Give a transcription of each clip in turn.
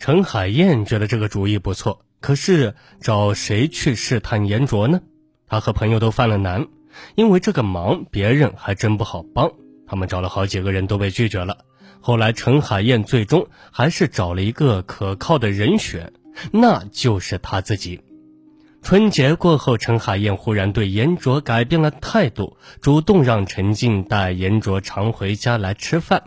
陈海燕觉得这个主意不错，可是找谁去试探严卓呢？他和朋友都犯了难，因为这个忙别人还真不好帮。他们找了好几个人都被拒绝了。后来陈海燕最终还是找了一个可靠的人选，那就是他自己。春节过后，陈海燕忽然对严卓改变了态度，主动让陈静带严卓常回家来吃饭。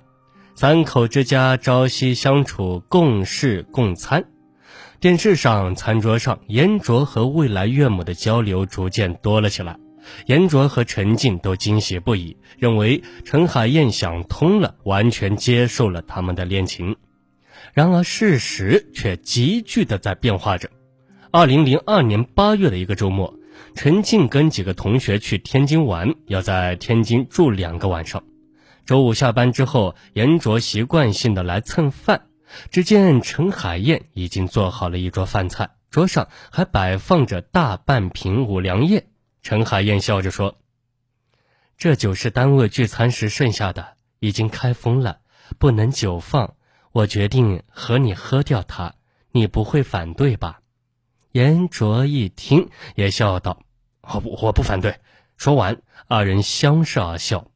三口之家朝夕相处，共事共餐。电视上、餐桌上，严卓和未来岳母的交流逐渐多了起来。严卓和陈静都惊喜不已，认为陈海燕想通了，完全接受了他们的恋情。然而事实却急剧的在变化着。二零零二年八月的一个周末，陈静跟几个同学去天津玩，要在天津住两个晚上。周五下班之后，严卓习惯性的来蹭饭。只见陈海燕已经做好了一桌饭菜，桌上还摆放着大半瓶五粮液。陈海燕笑着说：“这酒是单位聚餐时剩下的，已经开封了，不能久放。我决定和你喝掉它，你不会反对吧？”严卓一听，也笑道：“我我不反对。”说完，二人相视而笑。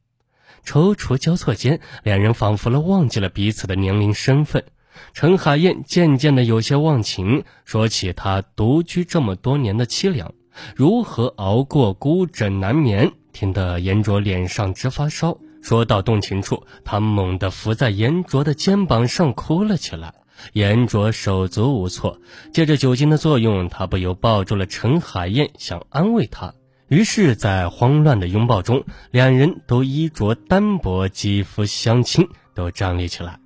踌躇交错间，两人仿佛了忘记了彼此的年龄身份。陈海燕渐渐的有些忘情，说起她独居这么多年的凄凉，如何熬过孤枕难眠，听得严卓脸上直发烧。说到动情处，他猛地伏在严卓的肩膀上哭了起来。严卓手足无措，借着酒精的作用，他不由抱住了陈海燕，想安慰她。于是，在慌乱的拥抱中，两人都衣着单薄，肌肤相亲，都站立起来。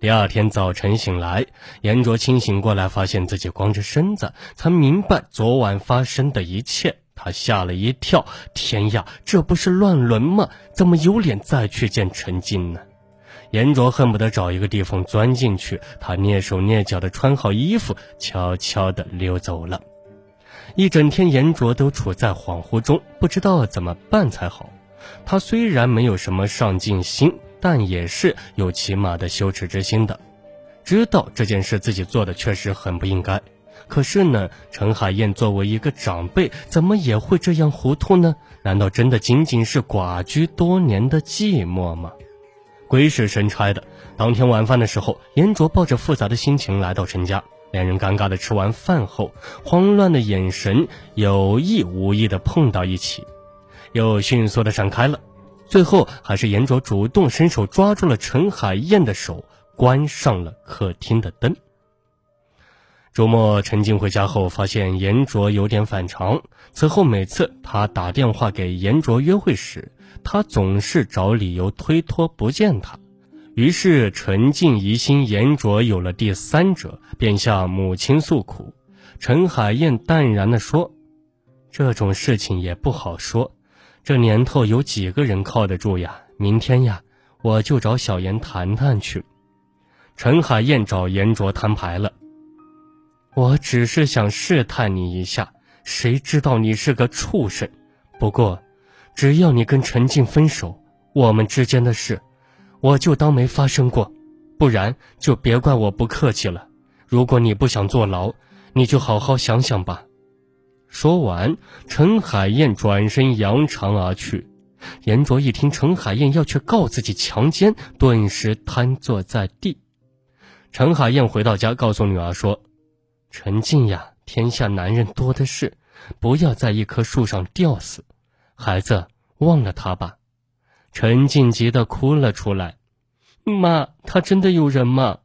第二天早晨醒来，严卓清醒过来，发现自己光着身子，才明白昨晚发生的一切。他吓了一跳，天呀，这不是乱伦吗？怎么有脸再去见陈静呢？严卓恨不得找一个地方钻进去。他蹑手蹑脚地穿好衣服，悄悄地溜走了。一整天，严卓都处在恍惚中，不知道怎么办才好。他虽然没有什么上进心，但也是有起码的羞耻之心的。知道这件事自己做的确实很不应该，可是呢，陈海燕作为一个长辈，怎么也会这样糊涂呢？难道真的仅仅是寡居多年的寂寞吗？鬼使神差的，当天晚饭的时候，严卓抱着复杂的心情来到陈家。两人尴尬的吃完饭后，慌乱的眼神有意无意的碰到一起，又迅速的闪开了。最后还是严卓主动伸手抓住了陈海燕的手，关上了客厅的灯。周末陈静回家后，发现严卓有点反常。此后每次他打电话给严卓约会时，他总是找理由推脱不见他。于是陈静疑心严卓有了第三者，便向母亲诉苦。陈海燕淡然地说：“这种事情也不好说，这年头有几个人靠得住呀？明天呀，我就找小严谈谈去。”陈海燕找严卓摊牌了：“我只是想试探你一下，谁知道你是个畜生？不过，只要你跟陈静分手，我们之间的事……”我就当没发生过，不然就别怪我不客气了。如果你不想坐牢，你就好好想想吧。说完，陈海燕转身扬长而去。严卓一听陈海燕要去告自己强奸，顿时瘫坐在地。陈海燕回到家，告诉女儿说：“陈静呀，天下男人多的是，不要在一棵树上吊死。孩子，忘了他吧。”陈静急得哭了出来，妈，他真的有人吗？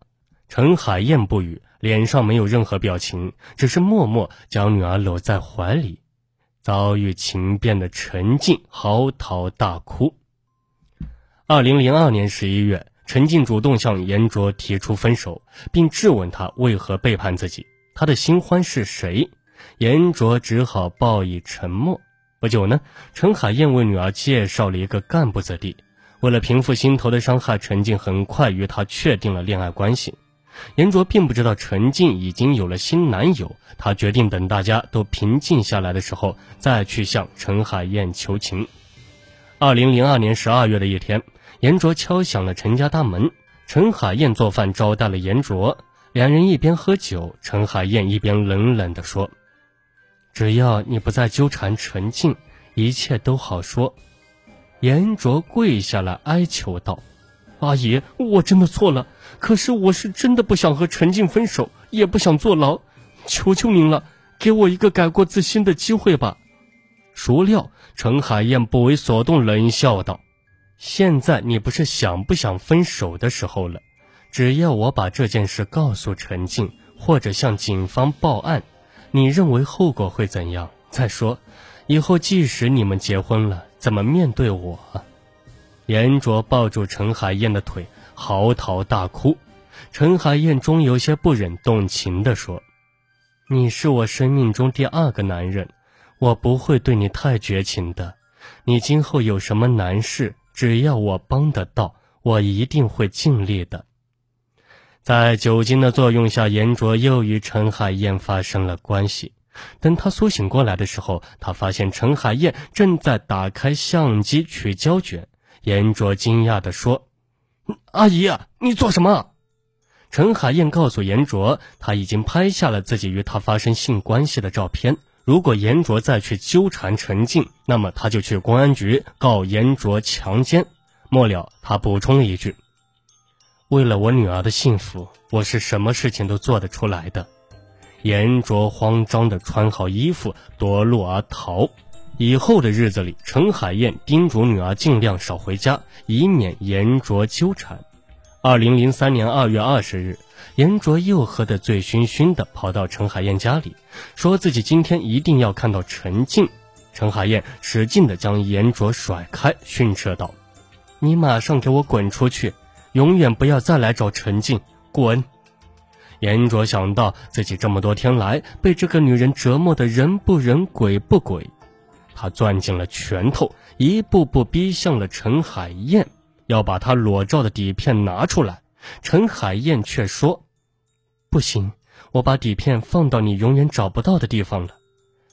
陈海燕不语，脸上没有任何表情，只是默默将女儿搂在怀里。遭遇情变的陈静嚎啕大哭。二零零二年十一月，陈静主动向严卓提出分手，并质问他为何背叛自己，他的新欢是谁？严卓只好报以沉默。不久呢，陈海燕为女儿介绍了一个干部子弟。为了平复心头的伤害，陈静很快与他确定了恋爱关系。严卓并不知道陈静已经有了新男友，他决定等大家都平静下来的时候再去向陈海燕求情。二零零二年十二月的一天，严卓敲响了陈家大门。陈海燕做饭招待了严卓，两人一边喝酒，陈海燕一边冷冷地说：“只要你不再纠缠陈静，一切都好说。”严卓跪下来哀求道：“阿姨，我真的错了，可是我是真的不想和陈静分手，也不想坐牢，求求您了，给我一个改过自新的机会吧。”孰料陈海燕不为所动，冷笑道：“现在你不是想不想分手的时候了。”只要我把这件事告诉陈静，或者向警方报案，你认为后果会怎样？再说，以后即使你们结婚了，怎么面对我？严卓抱住陈海燕的腿，嚎啕大哭。陈海燕终有些不忍动情地说：“你是我生命中第二个男人，我不会对你太绝情的。你今后有什么难事，只要我帮得到，我一定会尽力的。”在酒精的作用下，严卓又与陈海燕发生了关系。等他苏醒过来的时候，他发现陈海燕正在打开相机取胶卷。严卓惊讶地说：“阿姨，你做什么？”陈海燕告诉严卓，他已经拍下了自己与他发生性关系的照片。如果严卓再去纠缠陈静，那么他就去公安局告严卓强奸。末了，他补充了一句。为了我女儿的幸福，我是什么事情都做得出来的。严卓慌张地穿好衣服，夺路而逃。以后的日子里，陈海燕叮嘱女儿尽量少回家，以免严卓纠缠。二零零三年二月二十日，严卓又喝得醉醺醺的，跑到陈海燕家里，说自己今天一定要看到陈静。陈海燕使劲地将严卓甩开，训斥道：“你马上给我滚出去！”永远不要再来找陈静，滚！严卓想到自己这么多天来被这个女人折磨的人不人鬼不鬼，他攥紧了拳头，一步步逼向了陈海燕，要把她裸照的底片拿出来。陈海燕却说：“不行，我把底片放到你永远找不到的地方了。”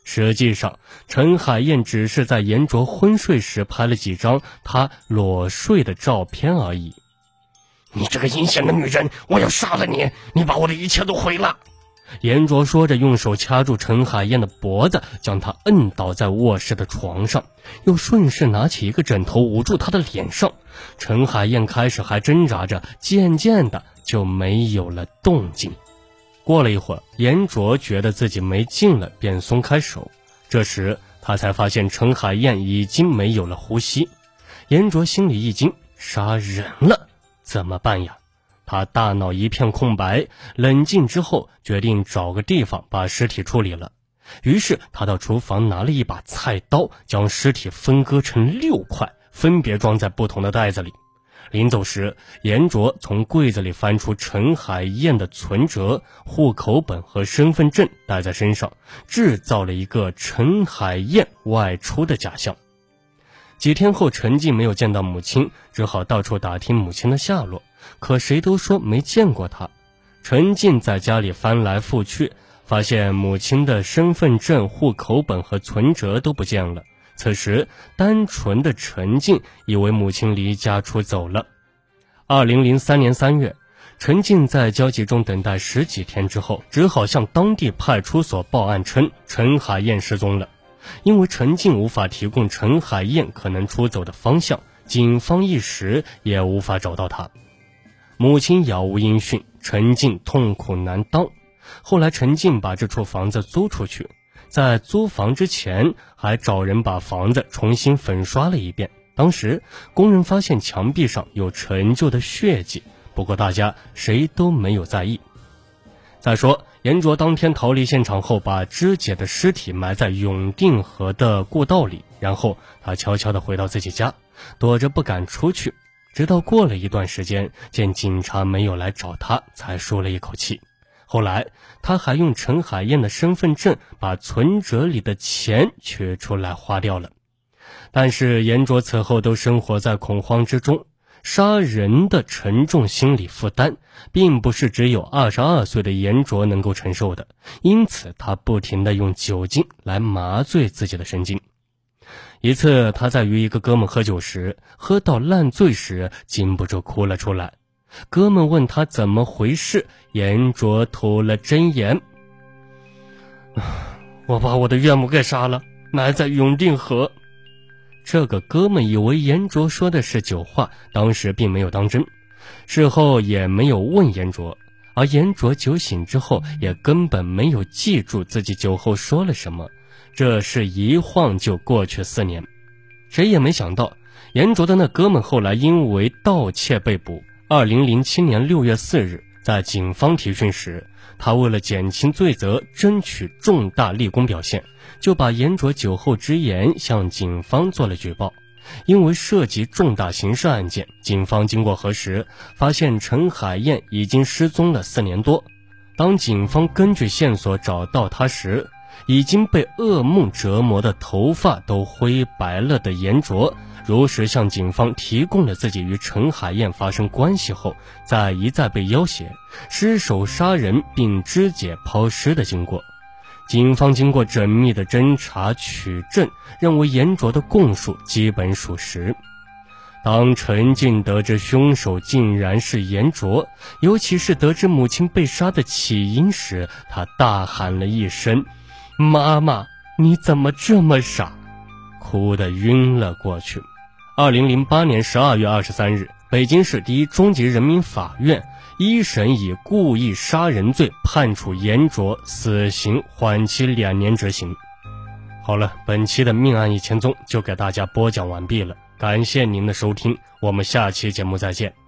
实际上，陈海燕只是在严卓昏睡时拍了几张他裸睡的照片而已。你这个阴险的女人，我要杀了你！你把我的一切都毁了。严卓说着，用手掐住陈海燕的脖子，将她摁倒在卧室的床上，又顺势拿起一个枕头捂住她的脸上。陈海燕开始还挣扎着，渐渐的就没有了动静。过了一会儿，严卓觉得自己没劲了，便松开手。这时他才发现陈海燕已经没有了呼吸。严卓心里一惊，杀人了！怎么办呀？他大脑一片空白，冷静之后决定找个地方把尸体处理了。于是他到厨房拿了一把菜刀，将尸体分割成六块，分别装在不同的袋子里。临走时，严卓从柜子里翻出陈海燕的存折、户口本和身份证，带在身上，制造了一个陈海燕外出的假象。几天后，陈静没有见到母亲，只好到处打听母亲的下落。可谁都说没见过她。陈静在家里翻来覆去，发现母亲的身份证、户口本和存折都不见了。此时，单纯的陈静以为母亲离家出走了。二零零三年三月，陈静在焦急中等待十几天之后，只好向当地派出所报案称陈海燕失踪了。因为陈静无法提供陈海燕可能出走的方向，警方一时也无法找到她。母亲杳无音讯，陈静痛苦难当。后来，陈静把这处房子租出去，在租房之前还找人把房子重新粉刷了一遍。当时，工人发现墙壁上有陈旧的血迹，不过大家谁都没有在意。再说。严卓当天逃离现场后，把肢解的尸体埋在永定河的过道里，然后他悄悄地回到自己家，躲着不敢出去。直到过了一段时间，见警察没有来找他，才舒了一口气。后来，他还用陈海燕的身份证把存折里的钱取出来花掉了。但是，严卓此后都生活在恐慌之中。杀人的沉重心理负担，并不是只有二十二岁的严卓能够承受的，因此他不停地用酒精来麻醉自己的神经。一次，他在与一个哥们喝酒时，喝到烂醉时，禁不住哭了出来。哥们问他怎么回事，严卓吐了真言：“我把我的岳母给杀了，埋在永定河。”这个哥们以为严卓说的是酒话，当时并没有当真，事后也没有问严卓。而严卓酒醒之后，也根本没有记住自己酒后说了什么。这事一晃就过去四年，谁也没想到，严卓的那哥们后来因为盗窃被捕。二零零七年六月四日，在警方提讯时，他为了减轻罪责，争取重大立功表现，就把严卓酒后之言向警方做了举报。因为涉及重大刑事案件，警方经过核实，发现陈海燕已经失踪了四年多。当警方根据线索找到她时，已经被噩梦折磨的头发都灰白了的严卓，如实向警方提供了自己与陈海燕发生关系后，再一再被要挟、失手杀人并肢解抛尸的经过。警方经过缜密的侦查取证，认为严卓的供述基本属实。当陈静得知凶手竟然是严卓，尤其是得知母亲被杀的起因时，他大喊了一声：“妈妈，你怎么这么傻？”哭得晕了过去。二零零八年十二月二十三日，北京市第一中级人民法院。一审以故意杀人罪判处严卓死刑，缓期两年执行。好了，本期的命案一千宗就给大家播讲完毕了，感谢您的收听，我们下期节目再见。